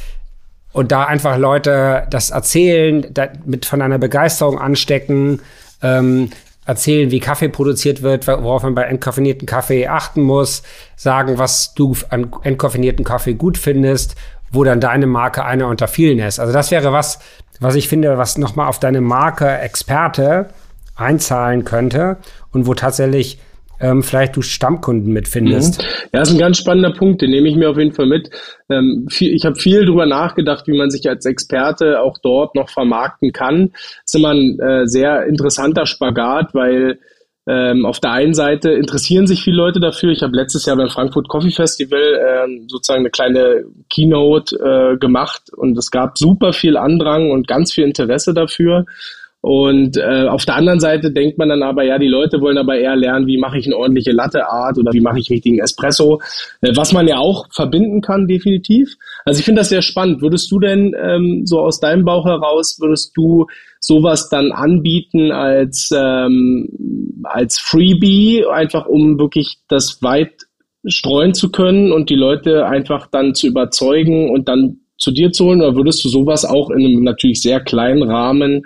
und da einfach Leute das erzählen, da mit von einer Begeisterung anstecken, ähm, erzählen, wie Kaffee produziert wird, worauf man bei entkoffinierten Kaffee achten muss, sagen, was du an entkoffinierten Kaffee gut findest, wo dann deine Marke einer unter vielen ist. Also das wäre was, was ich finde, was nochmal auf deine Marke Experte einzahlen könnte und wo tatsächlich ähm, vielleicht du Stammkunden mitfindest. Mhm. Ja, ist ein ganz spannender Punkt, den nehme ich mir auf jeden Fall mit. Ähm, viel, ich habe viel drüber nachgedacht, wie man sich als Experte auch dort noch vermarkten kann. Das ist immer ein äh, sehr interessanter Spagat, weil ähm, auf der einen Seite interessieren sich viele Leute dafür. Ich habe letztes Jahr beim Frankfurt Coffee Festival ähm, sozusagen eine kleine Keynote äh, gemacht und es gab super viel Andrang und ganz viel Interesse dafür. Und äh, auf der anderen Seite denkt man dann aber, ja, die Leute wollen aber eher lernen, wie mache ich eine ordentliche Latte-Art oder wie mache ich richtigen Espresso, äh, was man ja auch verbinden kann, definitiv. Also ich finde das sehr spannend. Würdest du denn ähm, so aus deinem Bauch heraus, würdest du sowas dann anbieten als, ähm, als Freebie, einfach um wirklich das weit streuen zu können und die Leute einfach dann zu überzeugen und dann zu dir zu holen? Oder würdest du sowas auch in einem natürlich sehr kleinen Rahmen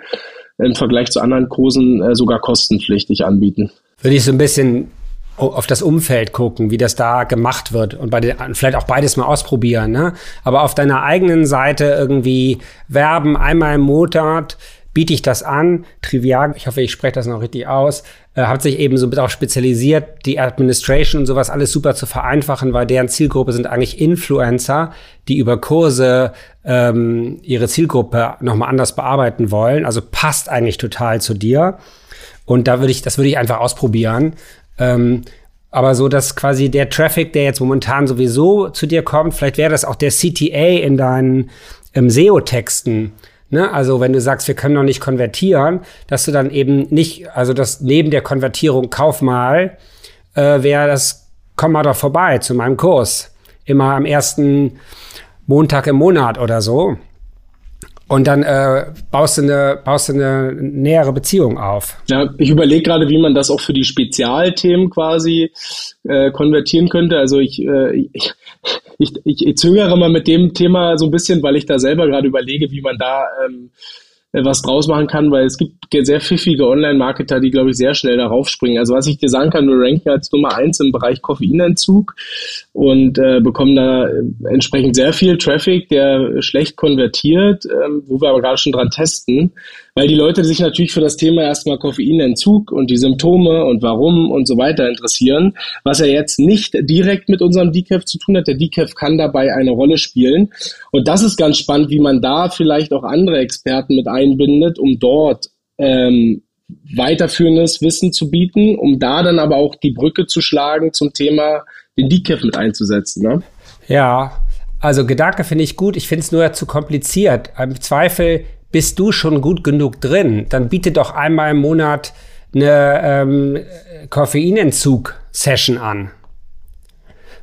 im Vergleich zu anderen Kursen äh, sogar kostenpflichtig anbieten. Würde ich so ein bisschen auf das Umfeld gucken, wie das da gemacht wird und bei den, vielleicht auch beides mal ausprobieren. Ne? Aber auf deiner eigenen Seite irgendwie werben einmal im Monat biete ich das an. Trivial, ich hoffe, ich spreche das noch richtig aus, äh, hat sich eben so auch spezialisiert, die Administration und sowas alles super zu vereinfachen, weil deren Zielgruppe sind eigentlich Influencer, die über Kurse ähm, ihre Zielgruppe nochmal anders bearbeiten wollen. Also passt eigentlich total zu dir. Und da würde ich, das würde ich einfach ausprobieren. Ähm, aber so, dass quasi der Traffic, der jetzt momentan sowieso zu dir kommt, vielleicht wäre das auch der CTA in deinen ähm, SEO-Texten, Ne? Also wenn du sagst, wir können noch nicht konvertieren, dass du dann eben nicht, also das neben der Konvertierung kauf mal, äh, wäre das, komm mal doch vorbei zu meinem Kurs. Immer am ersten Montag im Monat oder so. Und dann äh, baust, du eine, baust du eine nähere Beziehung auf. Ja, ich überlege gerade, wie man das auch für die Spezialthemen quasi äh, konvertieren könnte. Also ich, äh, ich, ich, ich zögere mal mit dem Thema so ein bisschen, weil ich da selber gerade überlege, wie man da ähm, äh, was draus machen kann, weil es gibt sehr pfiffige Online-Marketer, die, glaube ich, sehr schnell darauf springen. Also was ich dir sagen kann, wir ranken als Nummer eins im Bereich Koffeinentzug und äh, bekommen da äh, entsprechend sehr viel Traffic, der schlecht konvertiert, ähm, wo wir aber gerade schon dran testen, weil die Leute sich natürlich für das Thema erstmal Koffeinentzug und die Symptome und warum und so weiter interessieren, was ja jetzt nicht direkt mit unserem Decaf zu tun hat. Der Decaf kann dabei eine Rolle spielen und das ist ganz spannend, wie man da vielleicht auch andere Experten mit einbindet, um dort ähm, weiterführendes Wissen zu bieten, um da dann aber auch die Brücke zu schlagen zum Thema den Decaf mit einzusetzen. Ne? Ja, also Gedanke finde ich gut. Ich finde es nur zu kompliziert. Im Zweifel bist du schon gut genug drin. Dann biete doch einmal im Monat eine ähm, Koffeinentzug-Session an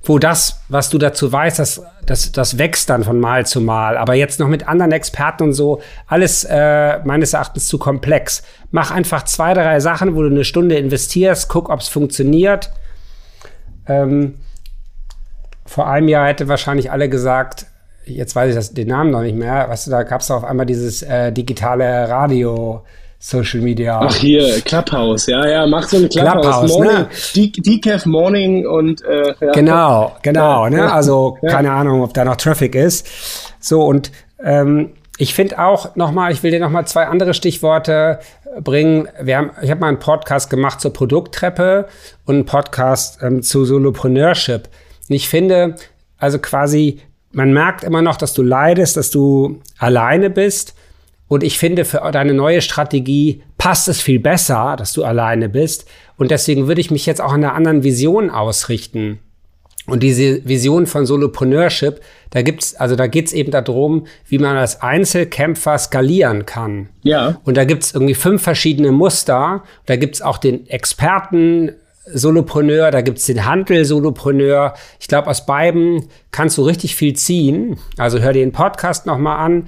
wo das, was du dazu weißt, das, das, das wächst dann von Mal zu Mal. Aber jetzt noch mit anderen Experten und so, alles äh, meines Erachtens zu komplex. Mach einfach zwei, drei Sachen, wo du eine Stunde investierst, guck, ob es funktioniert. Ähm, vor einem Jahr hätte wahrscheinlich alle gesagt, jetzt weiß ich das, den Namen noch nicht mehr, weißt du, da gab es auf einmal dieses äh, digitale Radio. Social Media. Ach hier, Clubhouse, ja, ja, mach so eine Clubhouse, Clubhouse Morning, ne? De Decaf Morning und äh, ja. Genau, genau, ne? Also ja. keine Ahnung, ob da noch Traffic ist. So und ähm, ich finde auch nochmal, ich will dir nochmal zwei andere Stichworte bringen. Wir haben, ich habe mal einen Podcast gemacht zur Produkttreppe und einen Podcast ähm, zu Solopreneurship. Und ich finde, also quasi, man merkt immer noch, dass du leidest, dass du alleine bist. Und ich finde, für deine neue Strategie passt es viel besser, dass du alleine bist. Und deswegen würde ich mich jetzt auch an einer anderen Vision ausrichten. Und diese Vision von Solopreneurship, da gibt's, also da geht's eben darum, wie man als Einzelkämpfer skalieren kann. Ja. Und da gibt's irgendwie fünf verschiedene Muster. Da gibt's auch den Experten, Solopreneur, da gibt's den Handel-Solopreneur. Ich glaube, aus beiden kannst du richtig viel ziehen. Also hör dir den Podcast nochmal an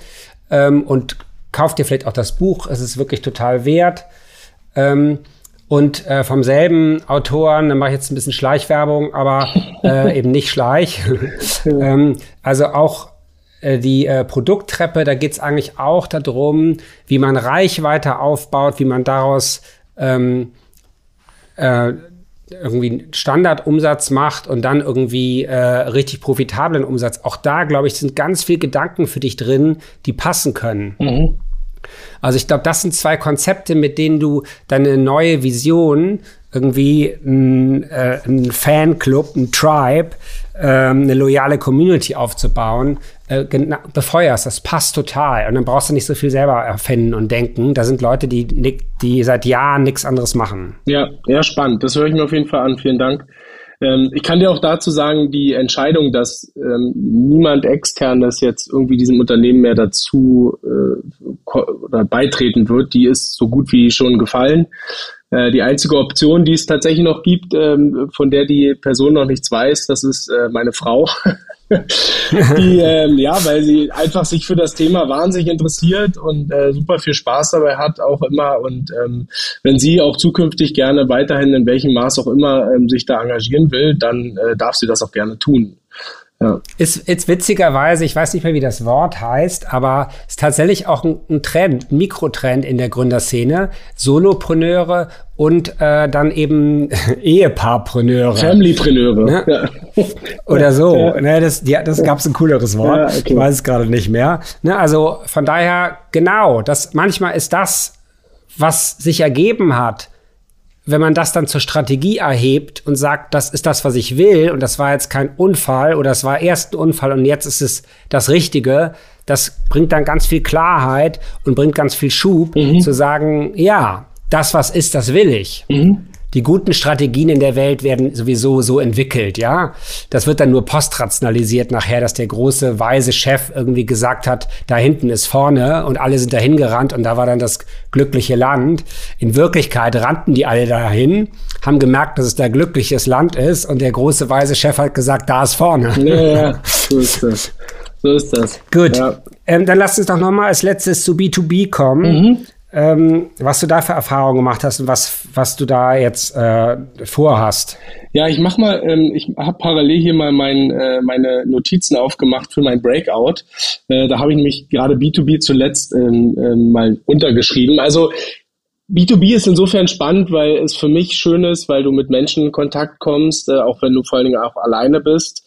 ähm, und kauft dir vielleicht auch das Buch, es ist wirklich total wert. Ähm, und äh, vom selben Autoren, dann mache ich jetzt ein bisschen Schleichwerbung, aber äh, [laughs] eben nicht Schleich. [laughs] ähm, also auch äh, die äh, Produkttreppe, da geht es eigentlich auch darum, wie man Reichweite aufbaut, wie man daraus ähm, irgendwie Standardumsatz macht und dann irgendwie äh, richtig profitablen Umsatz. Auch da, glaube ich, sind ganz viele Gedanken für dich drin, die passen können. Mhm. Also ich glaube, das sind zwei Konzepte, mit denen du deine neue Vision irgendwie ein, äh, ein Fanclub, ein Tribe, ähm, eine loyale Community aufzubauen, äh, befeuerst. Das passt total. Und dann brauchst du nicht so viel selber erfinden und denken. Da sind Leute, die, die seit Jahren nichts anderes machen. Ja, ja, spannend. Das höre ich mir auf jeden Fall an. Vielen Dank. Ähm, ich kann dir auch dazu sagen, die Entscheidung, dass ähm, niemand externes jetzt irgendwie diesem Unternehmen mehr dazu äh, beitreten wird, die ist so gut wie schon gefallen. Äh, die einzige Option, die es tatsächlich noch gibt, ähm, von der die Person noch nichts weiß, das ist äh, meine Frau. [laughs] die, ähm, ja, weil sie einfach sich für das Thema wahnsinnig interessiert und äh, super viel Spaß dabei hat, auch immer. Und ähm, wenn sie auch zukünftig gerne weiterhin in welchem Maß auch immer ähm, sich da engagieren will, dann äh, darf sie das auch gerne tun. Ja. Ist, ist witzigerweise, ich weiß nicht mehr, wie das Wort heißt, aber ist tatsächlich auch ein, ein Trend, ein Mikrotrend in der Gründerszene. Solopreneure und äh, dann eben [laughs] Ehepaarpreneure. Familypreneure. Ne? Ja. [laughs] Oder so. Ja. Ne, das ja, das gab es ein cooleres Wort. Ja, okay. Ich weiß es gerade nicht mehr. Ne, also von daher, genau, das manchmal ist das, was sich ergeben hat, wenn man das dann zur Strategie erhebt und sagt, das ist das, was ich will, und das war jetzt kein Unfall oder es war erst ein Unfall und jetzt ist es das Richtige, das bringt dann ganz viel Klarheit und bringt ganz viel Schub, mhm. zu sagen, ja, das, was ist, das will ich. Mhm die guten Strategien in der Welt werden sowieso so entwickelt, ja. Das wird dann nur postrationalisiert nachher, dass der große, weise Chef irgendwie gesagt hat, da hinten ist vorne und alle sind dahin gerannt und da war dann das glückliche Land. In Wirklichkeit rannten die alle dahin, haben gemerkt, dass es da glückliches Land ist und der große, weise Chef hat gesagt, da ist vorne. Ja, ja [laughs] so ist das. So ist das. Gut. Ja. Ähm, dann lass uns doch nochmal als letztes zu B2B kommen. Mhm ähm, was du da für Erfahrungen gemacht hast und was, was du da jetzt äh, vorhast. Ja, ich mach mal, ähm, ich habe parallel hier mal mein, äh, meine Notizen aufgemacht für mein Breakout. Äh, da habe ich nämlich gerade B2B zuletzt ähm, äh, mal untergeschrieben. Also B2B ist insofern spannend, weil es für mich schön ist, weil du mit Menschen in Kontakt kommst, äh, auch wenn du vor allen Dingen auch alleine bist.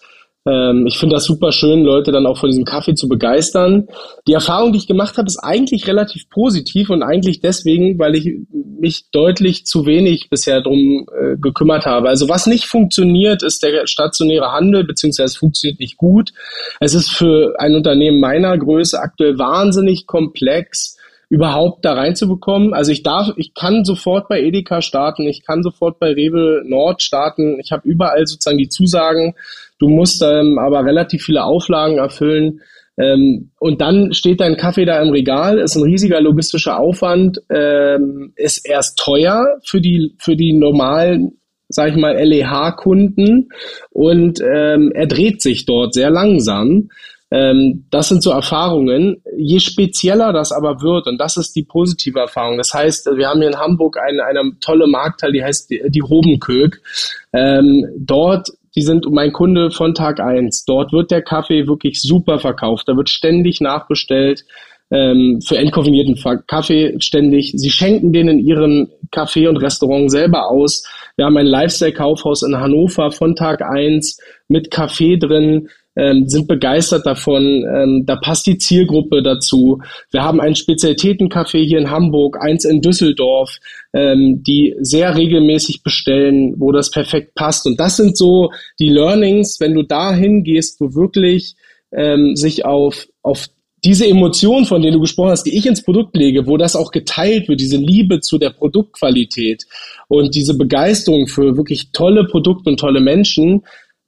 Ähm, ich finde das super schön, Leute dann auch von diesem Kaffee zu begeistern. Die Erfahrung, die ich gemacht habe, ist eigentlich relativ positiv und eigentlich deswegen, weil ich mich deutlich zu wenig bisher drum äh, gekümmert habe. Also was nicht funktioniert, ist der stationäre Handel, beziehungsweise es funktioniert nicht gut. Es ist für ein Unternehmen meiner Größe aktuell wahnsinnig komplex überhaupt da reinzubekommen. Also ich darf, ich kann sofort bei Edeka starten, ich kann sofort bei Rewe Nord starten. Ich habe überall sozusagen die Zusagen. Du musst ähm, aber relativ viele Auflagen erfüllen. Ähm, und dann steht dein Kaffee da im Regal, ist ein riesiger logistischer Aufwand, ähm, ist erst teuer für die, für die normalen sag ich mal, LEH-Kunden und ähm, er dreht sich dort sehr langsam. Ähm, das sind so Erfahrungen. Je spezieller das aber wird, und das ist die positive Erfahrung. Das heißt, wir haben hier in Hamburg eine, eine tolle Marktteil, die heißt die, die Hobenkök. Ähm, dort die sind mein Kunde von Tag eins. Dort wird der Kaffee wirklich super verkauft. Da wird ständig nachbestellt ähm, für entkoffinierten Kaffee ständig. Sie schenken den in ihren Café und Restaurant selber aus. Wir haben ein Lifestyle-Kaufhaus in Hannover von Tag eins mit Kaffee drin ähm, sind begeistert davon. Ähm, da passt die Zielgruppe dazu. Wir haben ein Spezialitätencafé hier in Hamburg, eins in Düsseldorf, ähm, die sehr regelmäßig bestellen, wo das perfekt passt. Und das sind so die Learnings, wenn du dahin gehst, wo wirklich ähm, sich auf, auf diese Emotion, von denen du gesprochen hast, die ich ins Produkt lege, wo das auch geteilt wird, diese Liebe zu der Produktqualität und diese Begeisterung für wirklich tolle Produkte und tolle Menschen,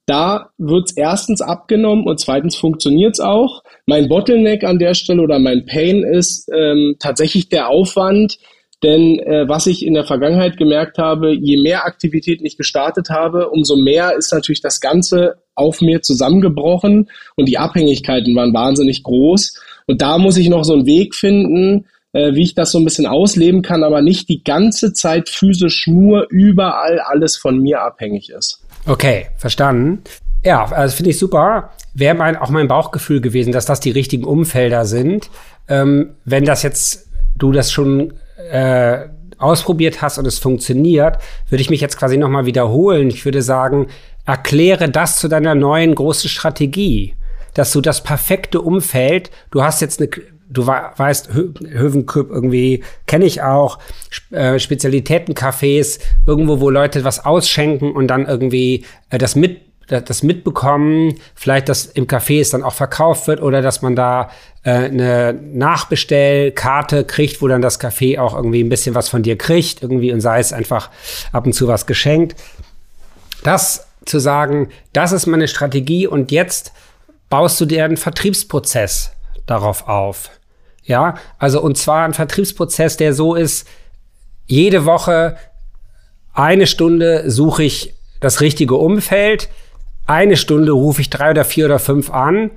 da wird es erstens abgenommen und zweitens funktioniert es auch. Mein Bottleneck an der Stelle oder mein Pain ist ähm, tatsächlich der Aufwand, denn äh, was ich in der Vergangenheit gemerkt habe, je mehr Aktivitäten ich gestartet habe, umso mehr ist natürlich das Ganze auf mir zusammengebrochen und die Abhängigkeiten waren wahnsinnig groß. Und da muss ich noch so einen Weg finden, äh, wie ich das so ein bisschen ausleben kann, aber nicht die ganze Zeit physisch nur überall alles von mir abhängig ist. Okay, verstanden. Ja, also finde ich super. Wäre mein, auch mein Bauchgefühl gewesen, dass das die richtigen Umfelder sind. Ähm, wenn das jetzt, du das schon äh, ausprobiert hast und es funktioniert, würde ich mich jetzt quasi nochmal wiederholen. Ich würde sagen, erkläre das zu deiner neuen großen Strategie, dass du das perfekte Umfeld, du hast jetzt eine, du weißt, Hövenküpp irgendwie kenne ich auch, äh, Spezialitätencafés, irgendwo, wo Leute was ausschenken und dann irgendwie äh, das mit das mitbekommen, vielleicht, dass im Café es dann auch verkauft wird oder dass man da äh, eine Nachbestellkarte kriegt, wo dann das Café auch irgendwie ein bisschen was von dir kriegt, irgendwie und sei es einfach ab und zu was geschenkt. Das zu sagen, das ist meine Strategie und jetzt baust du dir einen Vertriebsprozess darauf auf. Ja, also und zwar ein Vertriebsprozess, der so ist, jede Woche eine Stunde suche ich das richtige Umfeld, eine Stunde rufe ich drei oder vier oder fünf an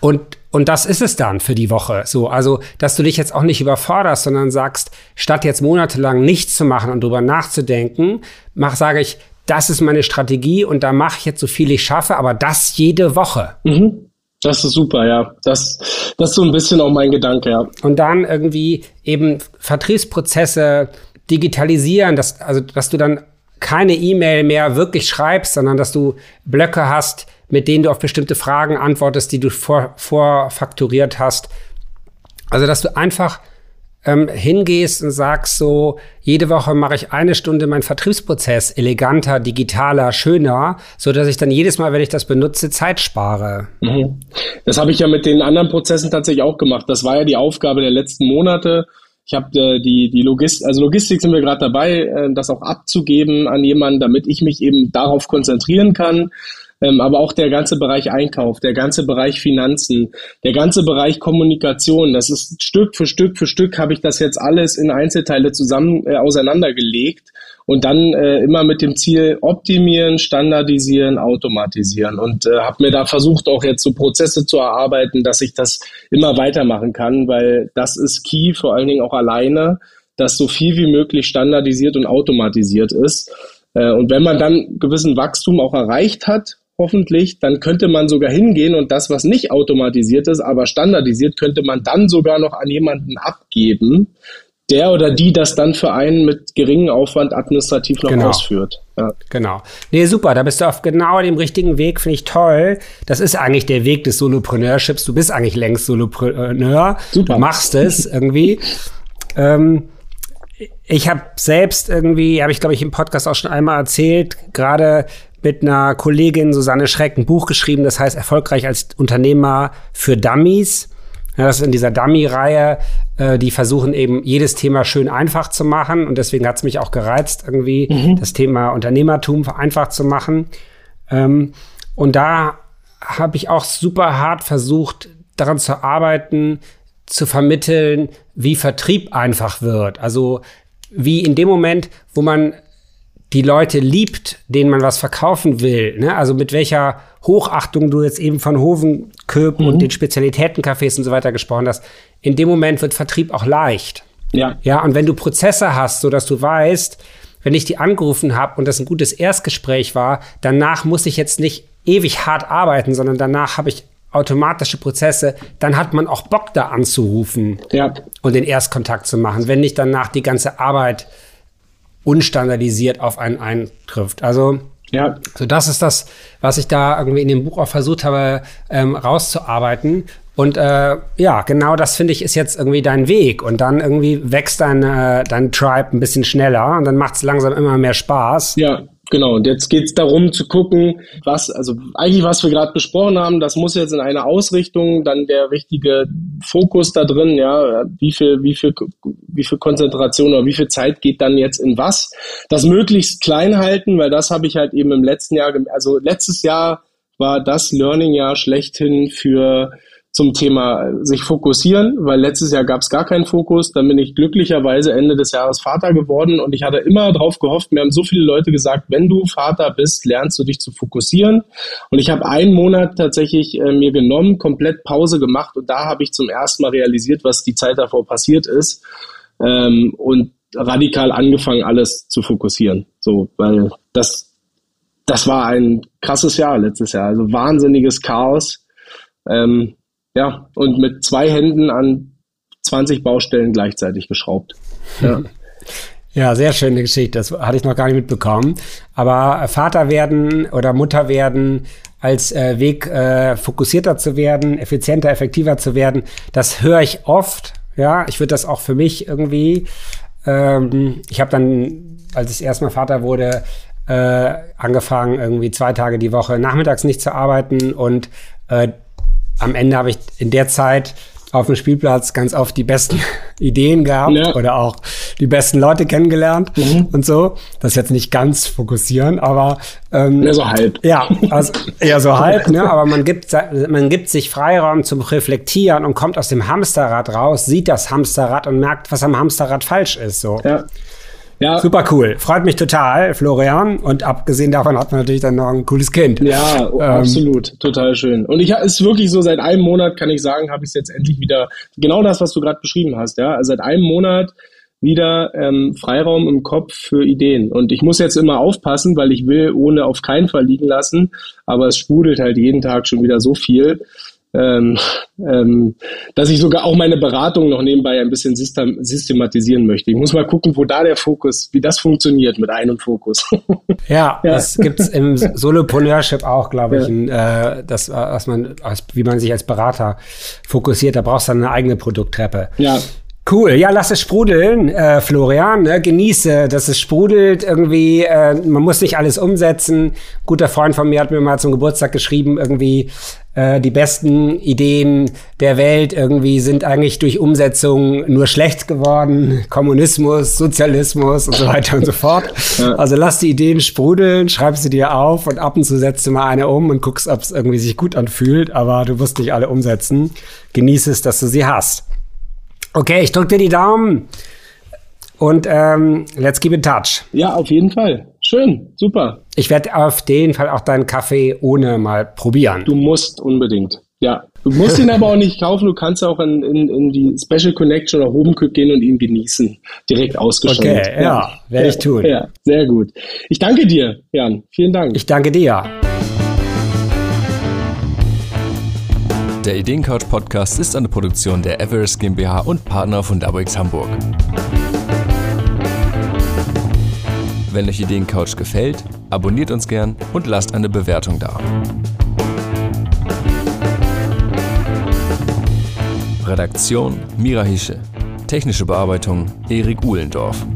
und und das ist es dann für die Woche. So, also, dass du dich jetzt auch nicht überforderst, sondern sagst, statt jetzt monatelang nichts zu machen und drüber nachzudenken, mach, sage ich, das ist meine Strategie und da mache ich jetzt so viel ich schaffe, aber das jede Woche. Mhm. Das ist super, ja. Das, das ist so ein bisschen auch mein Gedanke, ja. Und dann irgendwie eben Vertriebsprozesse digitalisieren, dass, also, dass du dann keine E-Mail mehr wirklich schreibst, sondern dass du Blöcke hast, mit denen du auf bestimmte Fragen antwortest, die du vor, vorfakturiert hast. Also, dass du einfach ähm, hingehst und sagst so, jede Woche mache ich eine Stunde meinen Vertriebsprozess eleganter, digitaler, schöner, so dass ich dann jedes Mal, wenn ich das benutze, Zeit spare. Mhm. Das habe ich ja mit den anderen Prozessen tatsächlich auch gemacht. Das war ja die Aufgabe der letzten Monate, ich habe äh, die, die Logistik, also Logistik sind wir gerade dabei, äh, das auch abzugeben an jemanden, damit ich mich eben darauf konzentrieren kann. Ähm, aber auch der ganze Bereich Einkauf, der ganze Bereich Finanzen, der ganze Bereich Kommunikation, das ist Stück für Stück für Stück habe ich das jetzt alles in Einzelteile zusammen äh, auseinandergelegt und dann äh, immer mit dem Ziel optimieren, standardisieren, automatisieren und äh, habe mir da versucht auch jetzt so Prozesse zu erarbeiten, dass ich das immer weitermachen kann, weil das ist key, vor allen Dingen auch alleine, dass so viel wie möglich standardisiert und automatisiert ist. Äh, und wenn man dann gewissen Wachstum auch erreicht hat, hoffentlich, dann könnte man sogar hingehen und das, was nicht automatisiert ist, aber standardisiert, könnte man dann sogar noch an jemanden abgeben, der oder die das dann für einen mit geringem Aufwand administrativ noch genau. ausführt. Ja. Genau. Nee, super, da bist du auf genau dem richtigen Weg, finde ich toll. Das ist eigentlich der Weg des Solopreneurships. Du bist eigentlich längst Solopreneur. Super. Du machst es irgendwie. ähm, ich habe selbst irgendwie, habe ich glaube ich im Podcast auch schon einmal erzählt, gerade mit einer Kollegin Susanne Schreck ein Buch geschrieben, das heißt Erfolgreich als Unternehmer für Dummies. Ja, das ist in dieser Dummy-Reihe, äh, die versuchen eben jedes Thema schön einfach zu machen. Und deswegen hat es mich auch gereizt, irgendwie mhm. das Thema Unternehmertum einfach zu machen. Ähm, und da habe ich auch super hart versucht, daran zu arbeiten, zu vermitteln, wie Vertrieb einfach wird. Also wie in dem Moment, wo man die Leute liebt, denen man was verkaufen will, ne? also mit welcher Hochachtung du jetzt eben von Hovenköpen mhm. und den Spezialitätencafés und so weiter gesprochen hast, in dem Moment wird Vertrieb auch leicht. Ja. Ja, und wenn du Prozesse hast, so dass du weißt, wenn ich die angerufen habe und das ein gutes Erstgespräch war, danach muss ich jetzt nicht ewig hart arbeiten, sondern danach habe ich automatische Prozesse, dann hat man auch Bock da anzurufen ja. und den Erstkontakt zu machen, wenn nicht danach die ganze Arbeit unstandardisiert auf einen eintrifft. Also ja. So, das ist das, was ich da irgendwie in dem Buch auch versucht habe, ähm, rauszuarbeiten. Und äh, ja, genau das finde ich ist jetzt irgendwie dein Weg. Und dann irgendwie wächst dein, äh, dein Tribe ein bisschen schneller und dann macht es langsam immer mehr Spaß. Ja, Genau, und jetzt geht es darum zu gucken, was, also eigentlich was wir gerade besprochen haben, das muss jetzt in eine Ausrichtung, dann der richtige Fokus da drin, ja, wie viel, wie viel, wie viel Konzentration oder wie viel Zeit geht dann jetzt in was. Das möglichst klein halten, weil das habe ich halt eben im letzten Jahr, also letztes Jahr war das Learning-Jahr schlechthin für zum Thema äh, sich fokussieren, weil letztes Jahr gab es gar keinen Fokus. Dann bin ich glücklicherweise Ende des Jahres Vater geworden und ich hatte immer darauf gehofft, mir haben so viele Leute gesagt, wenn du Vater bist, lernst du dich zu fokussieren. Und ich habe einen Monat tatsächlich äh, mir genommen, komplett Pause gemacht und da habe ich zum ersten Mal realisiert, was die Zeit davor passiert ist. Ähm, und radikal angefangen, alles zu fokussieren. So, weil das das war ein krasses Jahr letztes Jahr. Also wahnsinniges Chaos. Ähm, ja, und mit zwei Händen an 20 Baustellen gleichzeitig geschraubt. Ja. [laughs] Ja, sehr schöne Geschichte. Das hatte ich noch gar nicht mitbekommen. Aber Vater werden oder Mutter werden als äh, Weg äh, fokussierter zu werden, effizienter, effektiver zu werden, das höre ich oft. Ja, ich würde das auch für mich irgendwie. Ähm, ich habe dann, als ich erstmal Vater wurde, äh, angefangen, irgendwie zwei Tage die Woche nachmittags nicht zu arbeiten und äh, am Ende habe ich in der Zeit auf dem Spielplatz ganz oft die besten [laughs] Ideen gehabt ja. oder auch die besten Leute kennengelernt mhm. und so. Das jetzt nicht ganz fokussieren, aber ähm, ja, so halb. Ja, also eher so halb, ne? Aber man gibt, man gibt sich Freiraum zum Reflektieren und kommt aus dem Hamsterrad raus, sieht das Hamsterrad und merkt, was am Hamsterrad falsch ist. So. Ja. Ja. Super cool. Freut mich total, Florian. Und abgesehen davon hat man natürlich dann noch ein cooles Kind. Ja, ähm, absolut. Total schön. Und ich ist wirklich so, seit einem Monat kann ich sagen, habe ich es jetzt endlich wieder, genau das, was du gerade beschrieben hast, ja. Also seit einem Monat wieder ähm, Freiraum im Kopf für Ideen. Und ich muss jetzt immer aufpassen, weil ich will ohne auf keinen Fall liegen lassen. Aber es sprudelt halt jeden Tag schon wieder so viel ähm, ähm, dass ich sogar auch meine Beratung noch nebenbei ein bisschen system systematisieren möchte. Ich muss mal gucken, wo da der Fokus, wie das funktioniert mit einem Fokus. [laughs] ja, ja, das gibt's im Solopreneurship auch, glaube ich, ja. in, äh, das, was man, als, wie man sich als Berater fokussiert. Da brauchst du dann eine eigene Produkttreppe. Ja. Cool, ja, lass es sprudeln, äh, Florian. Ne? Genieße, dass es sprudelt irgendwie. Äh, man muss nicht alles umsetzen. Ein guter Freund von mir hat mir mal zum Geburtstag geschrieben, irgendwie äh, die besten Ideen der Welt irgendwie sind eigentlich durch Umsetzung nur schlecht geworden. Kommunismus, Sozialismus und so weiter und so fort. Also lass die Ideen sprudeln, schreib sie dir auf und ab und zu setzt du mal eine um und guckst, ob es irgendwie sich gut anfühlt. Aber du wirst nicht alle umsetzen. Genieße es, dass du sie hast. Okay, ich drücke dir die Daumen und ähm, let's keep in touch. Ja, auf jeden Fall. Schön, super. Ich werde auf jeden Fall auch deinen Kaffee ohne mal probieren. Du musst unbedingt. Ja, du musst ihn aber auch nicht kaufen, du kannst auch in, in, in die Special Connection oder Hobencook gehen und ihn genießen. Direkt ausgeschenkt. Okay, ja, ja werde ich tun. Ja, sehr gut. Ich danke dir, Jan. Vielen Dank. Ich danke dir. Der Ideencouch Podcast ist eine Produktion der Everest GmbH und Partner von Double Hamburg. Wenn euch Ideencouch gefällt, abonniert uns gern und lasst eine Bewertung da. Redaktion Mira Hische. Technische Bearbeitung Erik Uhlendorf.